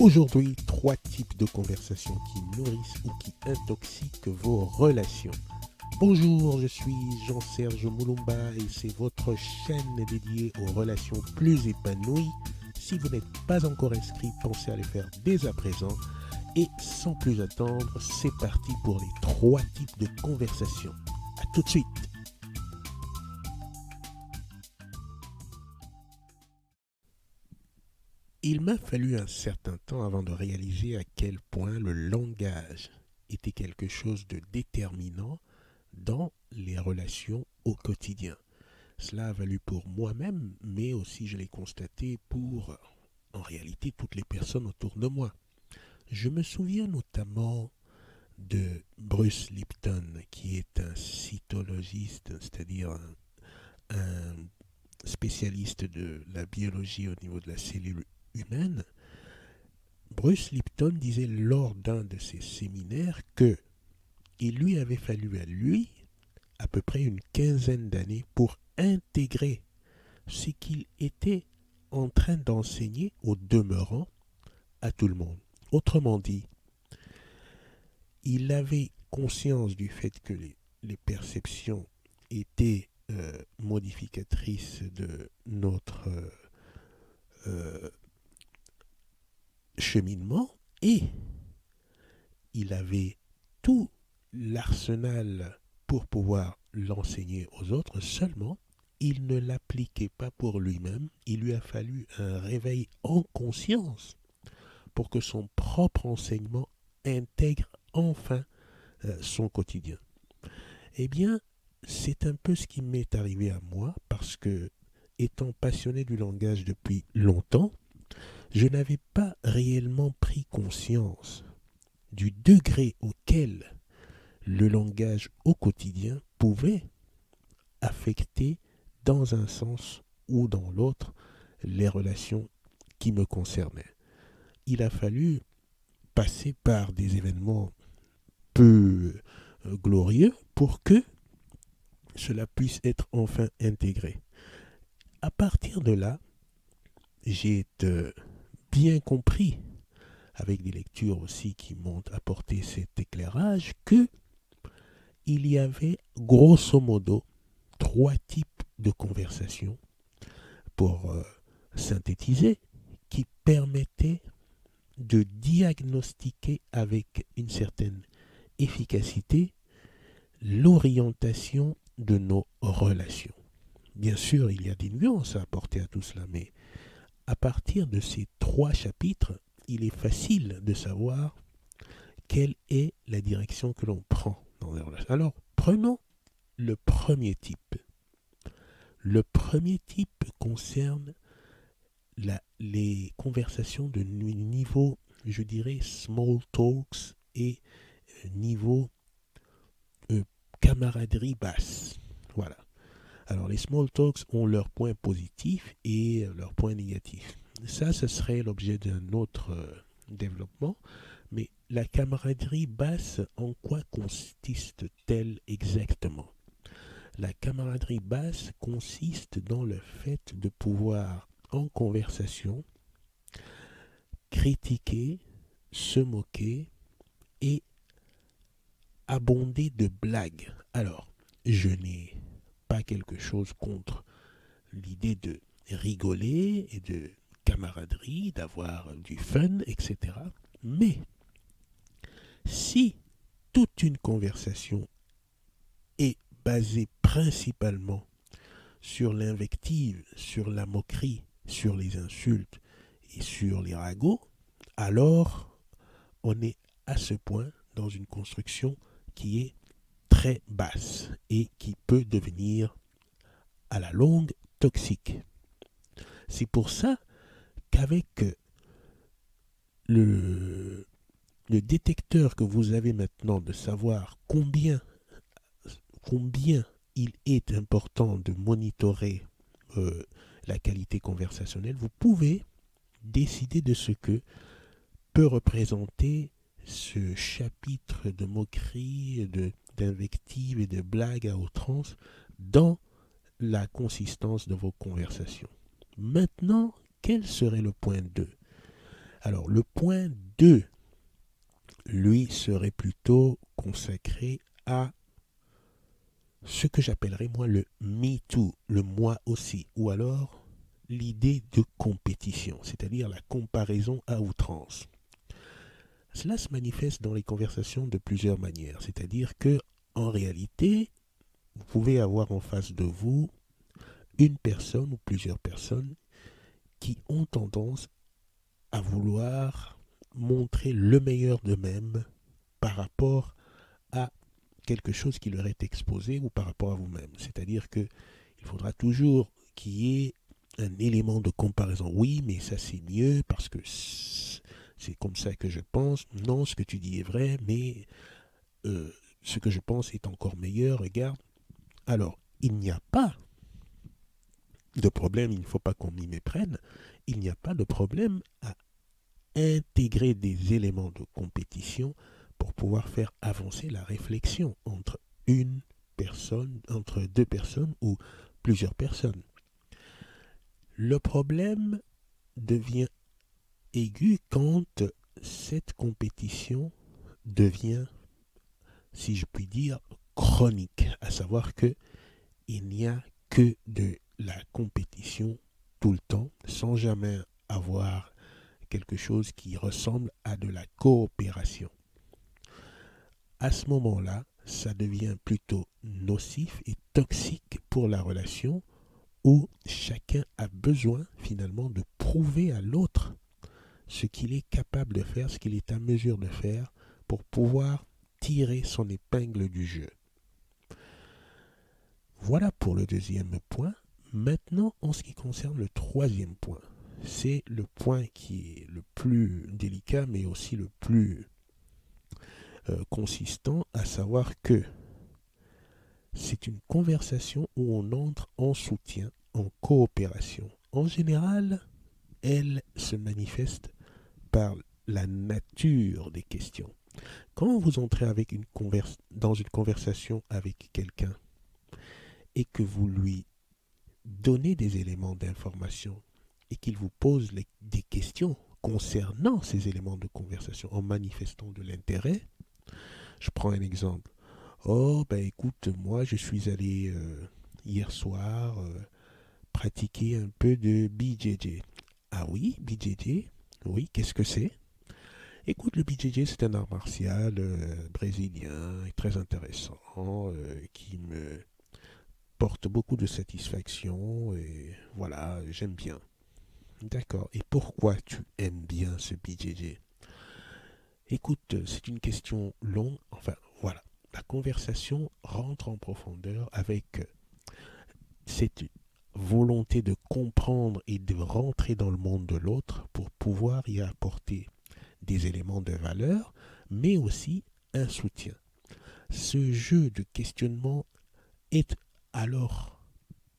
Aujourd'hui, trois types de conversations qui nourrissent ou qui intoxiquent vos relations. Bonjour, je suis Jean-Serge Moulumba et c'est votre chaîne dédiée aux relations plus épanouies. Si vous n'êtes pas encore inscrit, pensez à le faire dès à présent. Et sans plus attendre, c'est parti pour les trois types de conversations. A tout de suite. Il m'a fallu un certain temps avant de réaliser à quel point le langage était quelque chose de déterminant dans les relations au quotidien. Cela a valu pour moi-même, mais aussi je l'ai constaté pour, en réalité, toutes les personnes autour de moi. Je me souviens notamment de Bruce Lipton, qui est un cytologiste, c'est-à-dire un, un, spécialiste de la biologie au niveau de la cellule Bruce Lipton disait lors d'un de ses séminaires que il lui avait fallu à lui à peu près une quinzaine d'années pour intégrer ce qu'il était en train d'enseigner au demeurant à tout le monde. Autrement dit, il avait conscience du fait que les, les perceptions étaient euh, modificatrices de notre euh, euh, cheminement et il avait tout l'arsenal pour pouvoir l'enseigner aux autres, seulement il ne l'appliquait pas pour lui-même, il lui a fallu un réveil en conscience pour que son propre enseignement intègre enfin euh, son quotidien. Eh bien, c'est un peu ce qui m'est arrivé à moi parce que, étant passionné du langage depuis longtemps, je n'avais pas réellement pris conscience du degré auquel le langage au quotidien pouvait affecter dans un sens ou dans l'autre les relations qui me concernaient. Il a fallu passer par des événements peu euh, glorieux pour que cela puisse être enfin intégré. À partir de là, j'ai euh, bien compris, avec des lectures aussi qui m'ont apporté cet éclairage, que il y avait grosso modo trois types de conversations pour euh, synthétiser qui permettaient de diagnostiquer avec une certaine efficacité l'orientation de nos relations. Bien sûr, il y a des nuances à apporter à tout cela, mais à partir de ces trois chapitres, il est facile de savoir quelle est la direction que l'on prend dans les relations. Alors, prenons le premier type. Le premier type concerne les conversations de niveau, je dirais, small talks et euh, niveau euh, camaraderie basse. Voilà. Alors, les small talks ont leurs points positifs et leurs points négatifs. Ça, ce serait l'objet d'un autre euh, développement. Mais la camaraderie basse, en quoi consiste-t-elle exactement? La camaraderie basse consiste dans le fait de pouvoir, en conversation, critiquer, se moquer et abonder de blagues. Alors, je n'ai pas quelque chose contre l'idée de rigoler et de camaraderie, d'avoir du fun, etc. Mais si toute une conversation est basée principalement sur l'invective, sur la moquerie, sur les insultes et sur les ragots, alors on est à ce point dans une construction qui est très basse et qui peut devenir à la longue toxique. C'est pour ça qu'avec le détecteur que vous avez maintenant de savoir combien, combien il est important de monitorer euh, la qualité conversationnelle, vous pouvez décider de ce que peut représenter ce chapitre de moquerie, de, d'invective et de blagues à outrance dans la consistance de vos conversations. Maintenant, quel serait le point 2 Alors le point 2, lui, serait plutôt consacré à ce que j'appellerais moi le me too, le moi aussi, ou alors l'idée de compétition, c'est-à-dire la comparaison à outrance. Cela se manifeste dans les conversations de plusieurs manières, c'est-à-dire que en réalité, vous pouvez avoir en face de vous une personne ou plusieurs personnes qui ont tendance à vouloir montrer le meilleur d'eux-mêmes par rapport à quelque chose qui leur est exposé ou par rapport à vous-même. C'est-à-dire que il faudra toujours qu'il y ait un élément de comparaison. Oui, mais ça c'est mieux parce que c'est comme ça que je pense. Non, ce que tu dis est vrai, mais euh, ce que je pense est encore meilleur. Regarde. Alors, il n'y a pas de problème, il ne faut pas qu'on m'y méprenne. Il n'y a pas de problème à intégrer des éléments de compétition pour pouvoir faire avancer la réflexion entre une personne, entre deux personnes ou plusieurs personnes. Le problème devient quand cette compétition devient, si je puis dire, chronique, à savoir que il n'y a que de la compétition tout le temps, sans jamais avoir quelque chose qui ressemble à de la coopération. À ce moment-là, ça devient plutôt nocif et toxique pour la relation où chacun a besoin finalement de prouver à l'autre ce qu'il est capable de faire, ce qu'il est à mesure de faire pour pouvoir tirer son épingle du jeu. Voilà pour le deuxième point. Maintenant, en ce qui concerne le troisième point, c'est le point qui est le plus délicat, mais aussi le plus euh, consistant, à savoir que c'est une conversation où on entre en soutien, en coopération. En général, elle se manifeste par la nature des questions. Quand vous entrez avec une dans une conversation avec quelqu'un et que vous lui donnez des éléments d'information et qu'il vous pose des questions concernant ces éléments de conversation en manifestant de l'intérêt, je prends un exemple. Oh, ben écoute, moi je suis allé euh, hier soir euh, pratiquer un peu de BJJ. Ah oui, BJJ Oui, qu'est-ce que c'est? Écoute, le BJJ, c'est un art martial euh, brésilien très intéressant qui me porte beaucoup de satisfaction et voilà, j'aime bien. D'accord. Et pourquoi tu aimes bien ce BJJ Écoute, c'est une question longue. Enfin, voilà. La conversation rentre en profondeur avec cette volonté de comprendre et de rentrer dans le monde de l'autre pour pouvoir y apporter des éléments de valeur, mais aussi un soutien. Ce jeu de questionnement est alors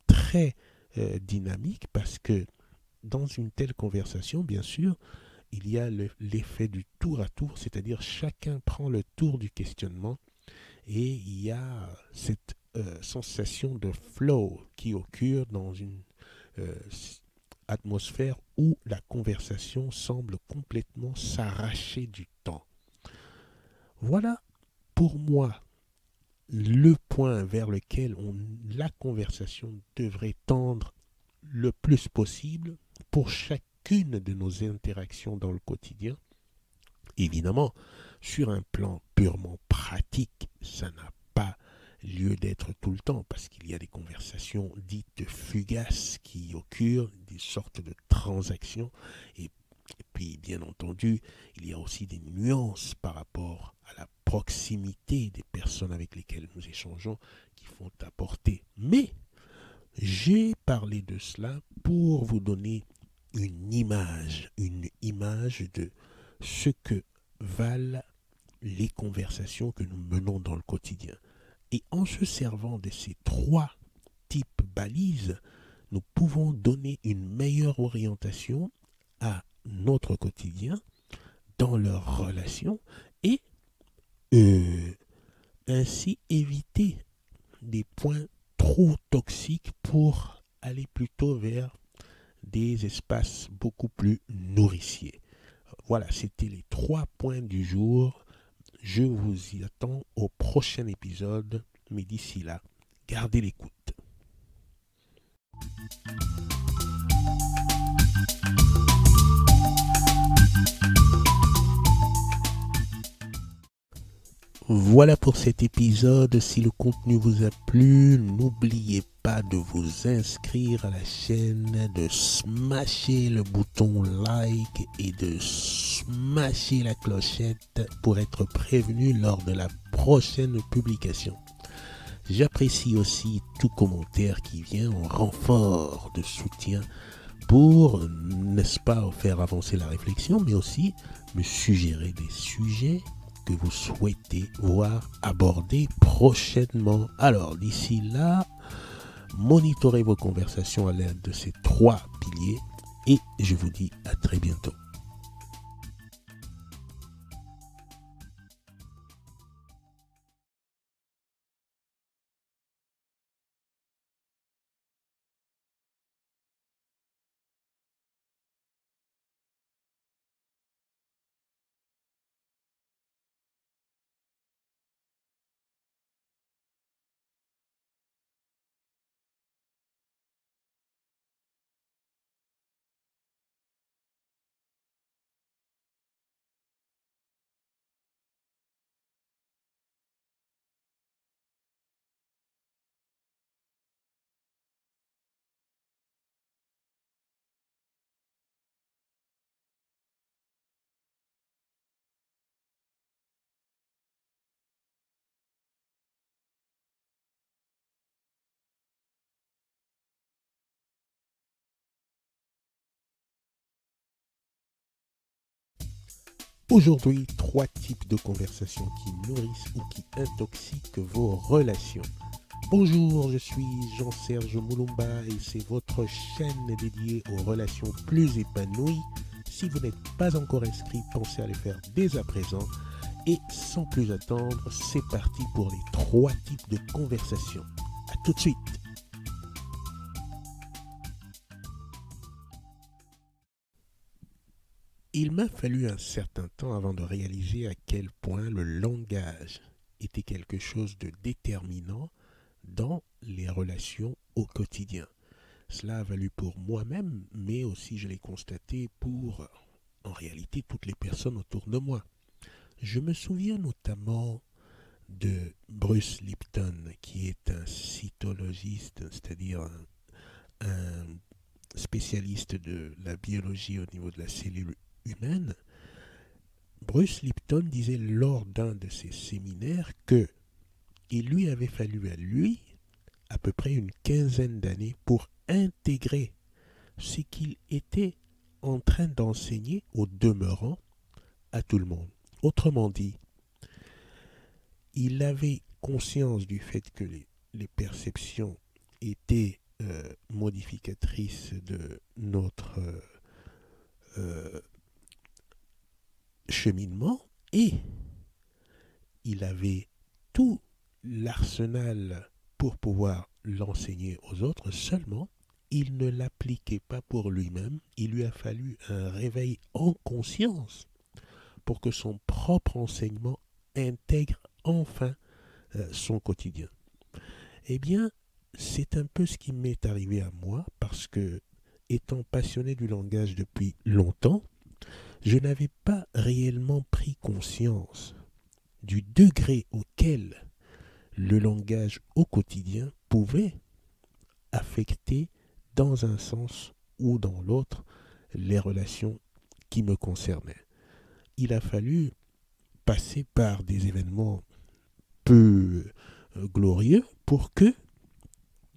très euh, dynamique parce que dans une telle conversation, bien sûr, il y a l'effet du tour à tour, c'est-à-dire chacun prend le tour du questionnement et il y a cette euh, sensation de flow qui occure dans une euh, atmosphère où la conversation semble complètement s'arracher du temps. Voilà pour moi le point vers lequel la conversation devrait tendre le plus possible pour chacune de nos interactions dans le quotidien. Évidemment, sur un plan purement pratique, ça n'a lieu d'être tout le temps parce qu'il y a des conversations dites fugaces qui occurrent, des sortes de transactions et et puis, bien entendu, il y a aussi des nuances par rapport à la proximité des personnes avec lesquelles nous échangeons qui font apporter. Mais j'ai parlé de cela pour vous donner une image, une image de ce que valent les conversations que nous menons dans le quotidien. Et en se servant de ces trois types balises, nous pouvons donner une meilleure orientation à notre quotidien, dans leurs relations, et euh, ainsi éviter des points trop toxiques pour aller plutôt vers des espaces beaucoup plus nourriciers. Voilà, c'était les trois points du jour. Je vous y attends au prochain épisode, mais d'ici là, gardez l'écoute. Voilà pour cet épisode. Si le contenu vous a plu, n'oubliez pas de vous inscrire à la chaîne, de smasher le bouton like et de smasher la clochette pour être prévenu lors de la prochaine publication. J'apprécie aussi tout commentaire qui vient en renfort de soutien pour, n'est-ce pas, faire avancer la réflexion, mais aussi me suggérer des sujets que vous souhaitez voir abordés prochainement. Alors, d'ici là, monitorez vos conversations à l'aide de ces trois piliers et je vous dis à très bientôt. Aujourd'hui, trois types de conversations qui nourrissent ou qui intoxiquent vos relations. Bonjour, je suis Jean-Serge Moulumba et c'est votre chaîne dédiée aux relations plus épanouies. Si vous n'êtes pas encore inscrit, pensez à le faire dès à présent. Et sans plus attendre, c'est parti pour les trois types de conversations. A tout de suite. Il m'a fallu un certain temps avant de réaliser à quel point le langage était quelque chose de déterminant dans les relations au quotidien. Cela a valu pour moi-même, mais aussi je l'ai constaté pour, en réalité, toutes les personnes autour de moi. Je me souviens notamment de Bruce Lipton, qui est un cytologiste, c'est-à-dire un, un, spécialiste de la biologie au niveau de la cellule Bruce Lipton disait lors d'un de ses séminaires que il lui avait fallu à lui à peu près une quinzaine d'années pour intégrer ce qu'il était en train d'enseigner au demeurant à tout le monde. Autrement dit, il avait conscience du fait que les, les perceptions étaient euh, modificatrices de notre euh, euh, et il avait tout l'arsenal pour pouvoir l'enseigner aux autres, seulement il ne l'appliquait pas pour lui-même, il lui a fallu un réveil en conscience pour que son propre enseignement intègre enfin euh, son quotidien. Eh bien, c'est un peu ce qui m'est arrivé à moi parce que, étant passionné du langage depuis longtemps, je n'avais pas réellement pris conscience du degré auquel le langage au quotidien pouvait affecter dans un sens ou dans l'autre les relations qui me concernaient. Il a fallu passer par des événements peu euh, glorieux pour que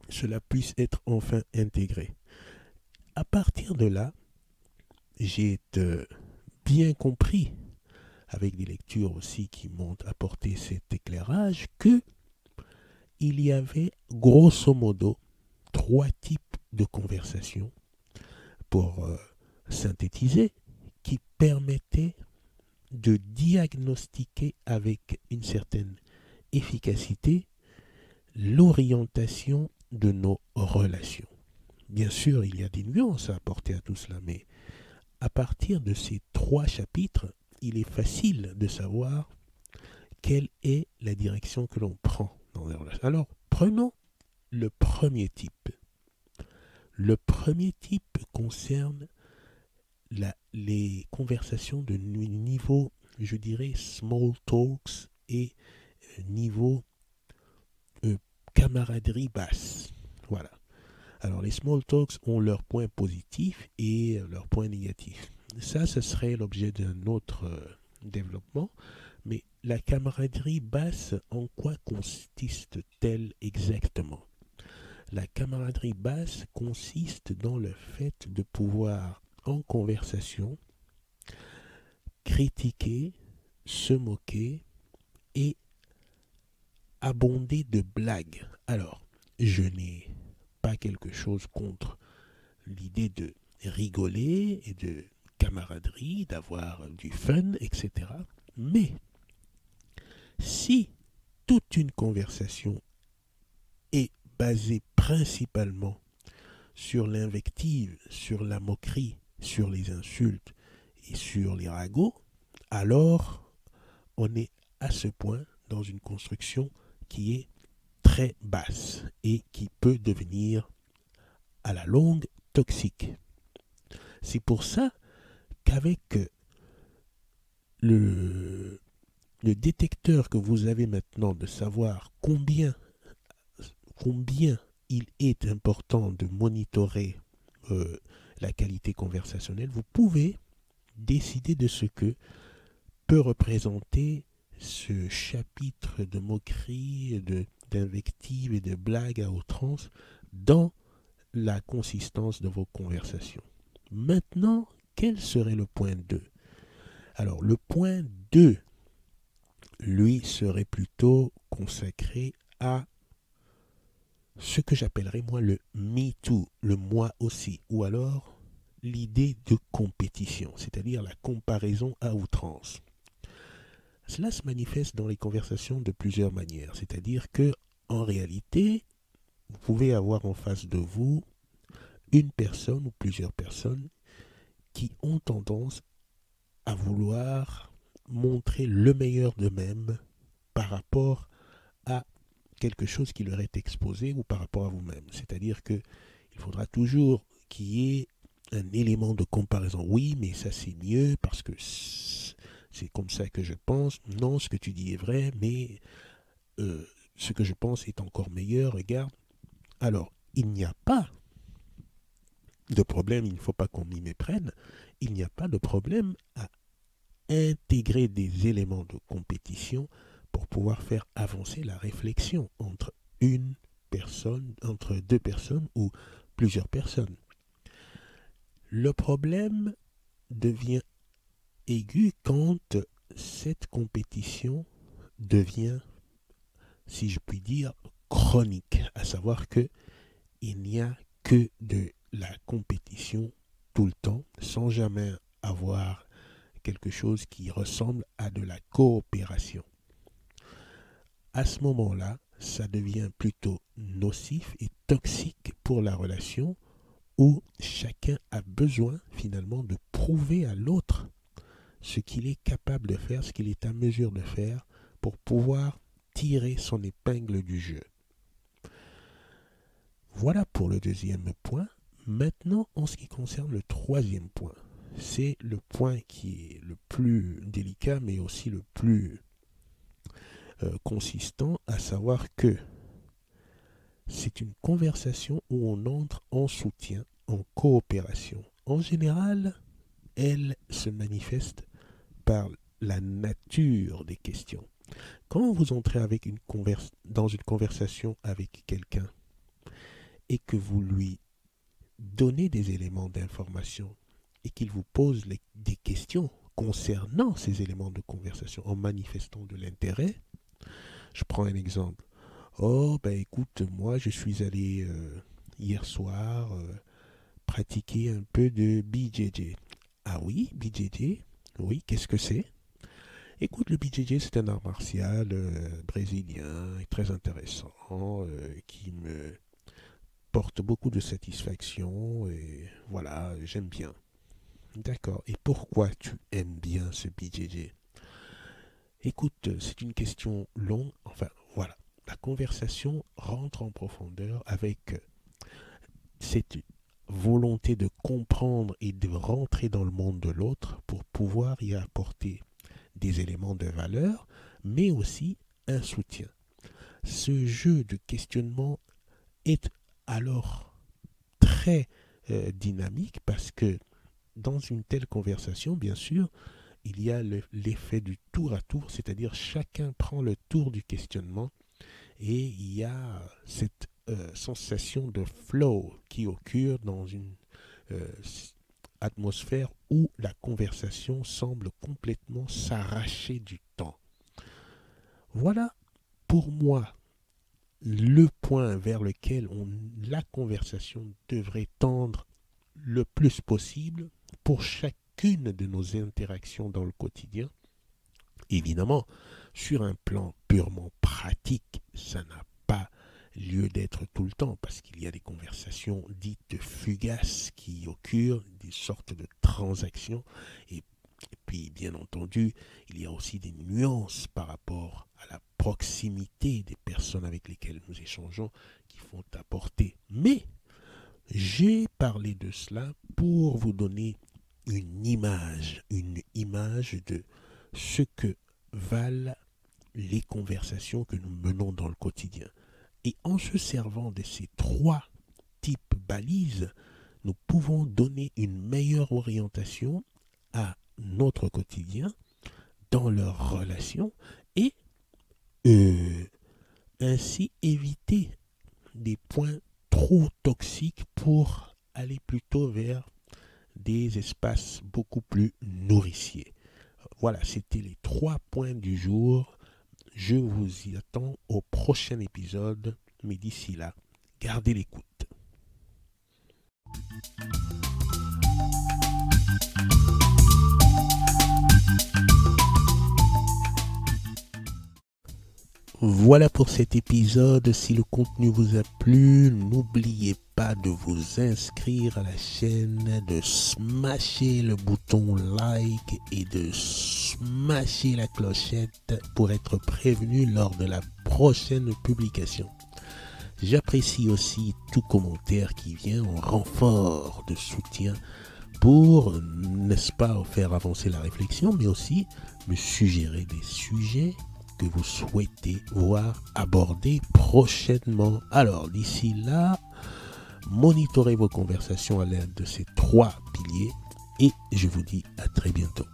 cela puisse être enfin intégré. À partir de là, j'ai euh, bien compris, avec des lectures aussi qui m'ont apporté cet éclairage, que il y avait grosso modo trois types de conversations pour euh, synthétiser qui permettaient de diagnostiquer avec une certaine efficacité l'orientation de nos relations. Bien sûr, il y a des nuances à apporter à tout cela, mais à partir de ces trois chapitres, il est facile de savoir quelle est la direction que l'on prend dans les relations. Alors, prenons le premier type. Le premier type concerne les conversations de niveau, je dirais, small talks et euh, niveau euh, camaraderie basse. Voilà. Alors les small talks ont leurs points positifs et leurs points négatifs. Ça, ce serait l'objet d'un autre euh, développement. Mais la camaraderie basse, en quoi consiste-t-elle exactement? La camaraderie basse consiste dans le fait de pouvoir, en conversation, critiquer, se moquer et abonder de blagues. Alors, je n'ai pas quelque chose contre l'idée de rigoler et de camaraderie, d'avoir du fun, etc. Mais si toute une conversation est basée principalement sur l'invective, sur la moquerie, sur les insultes et sur les ragots, alors on est à ce point dans une construction qui est très basse et qui peut devenir à la longue toxique. C'est pour ça qu'avec le, le détecteur que vous avez maintenant de savoir combien, combien il est important de monitorer euh, la qualité conversationnelle, vous pouvez décider de ce que peut représenter ce chapitre de moquerie, de d'invectives et de blagues à outrance dans la consistance de vos conversations. Maintenant, quel serait le point 2 Alors, le point 2, lui, serait plutôt consacré à ce que j'appellerais moi le me too, le moi aussi, ou alors l'idée de compétition, c'est-à-dire la comparaison à outrance. Cela se manifeste dans les conversations de plusieurs manières, c'est-à-dire que en réalité, vous pouvez avoir en face de vous une personne ou plusieurs personnes qui ont tendance à vouloir montrer le meilleur d'eux-mêmes par rapport à quelque chose qui leur est exposé ou par rapport à vous-même. C'est-à-dire que il faudra toujours qu'il y ait un élément de comparaison. Oui, mais ça c'est mieux parce que c'est comme ça que je pense. Non, ce que tu dis est vrai, mais euh, ce que je pense est encore meilleur. Regarde. Alors, il n'y a pas de problème, il ne faut pas qu'on m'y méprenne, il n'y a pas de problème à intégrer des éléments de compétition pour pouvoir faire avancer la réflexion entre une personne, entre deux personnes ou plusieurs personnes. Le problème devient aigu quand cette compétition devient, si je puis dire, chronique, à savoir que il n'y a que de la compétition tout le temps sans jamais avoir quelque chose qui ressemble à de la coopération. À ce moment-là, ça devient plutôt nocif et toxique pour la relation où chacun a besoin finalement de prouver à l'autre ce qu'il est capable de faire, ce qu'il est à mesure de faire pour pouvoir tirer son épingle du jeu. Voilà pour le deuxième point. Maintenant, en ce qui concerne le troisième point, c'est le point qui est le plus délicat, mais aussi le plus euh, consistant, à savoir que c'est une conversation où on entre en soutien, en coopération. En général, elle se manifeste par la nature des questions. Quand vous entrez avec une dans une conversation avec quelqu'un et que vous lui donner des éléments d'information et qu'il vous pose des questions concernant ces éléments de conversation en manifestant de l'intérêt. Je prends un exemple. Oh, ben écoute, moi je suis allé euh, hier soir euh, pratiquer un peu de BJJ. Ah oui, BJJ Oui, qu'est-ce que c'est? Écoute, le BJJ, c'est un art martial euh, brésilien, très intéressant, qui me porte beaucoup de satisfaction et voilà, j'aime bien. D'accord. Et pourquoi tu aimes bien ce BJJ Écoute, c'est une question longue. Enfin, voilà. La conversation rentre en profondeur avec cette volonté de comprendre et de rentrer dans le monde de l'autre pour pouvoir y apporter des éléments de valeur, mais aussi un soutien. Ce jeu de questionnement est alors très euh, dynamique parce que dans une telle conversation, bien sûr, il y a l'effet du tour à tour, c'est-à-dire chacun prend le tour du questionnement et il y a cette euh, sensation de flow qui occure dans une euh, atmosphère où la conversation semble complètement s'arracher du temps. Voilà pour moi le point vers lequel la conversation devrait tendre le plus possible pour chacune de nos interactions dans le quotidien. Évidemment, sur un plan purement pratique, ça n'a lieu d'être tout le temps parce qu'il y a des conversations dites fugaces qui occurrent, des sortes de transactions et, puis bien entendu il y a aussi des nuances par rapport à la proximité des personnes avec lesquelles nous échangeons qui font apporter. Mais j'ai parlé de cela pour vous donner une image, une image de ce que valent les conversations que nous menons dans le quotidien. Et en se servant de ces trois types balises, nous pouvons donner une meilleure orientation à notre quotidien dans leurs relations et euh, ainsi éviter des points trop toxiques pour aller plutôt vers des espaces beaucoup plus nourriciers. Voilà, c'était les trois points du jour. Je vous y attends au prochain épisode, mais d'ici là, gardez l'écoute. Voilà pour cet épisode. Si le contenu vous a plu, n'oubliez pas de vous inscrire à la chaîne, de smasher le bouton like et de smasher la clochette pour être prévenu lors de la prochaine publication. J'apprécie aussi tout commentaire qui vient en renfort de soutien pour, n'est-ce pas, faire avancer la réflexion, mais aussi me suggérer des sujets vous souhaitez voir abordé prochainement. Alors d'ici là, monitorez vos conversations à l'aide de ces trois piliers et je vous dis à très bientôt.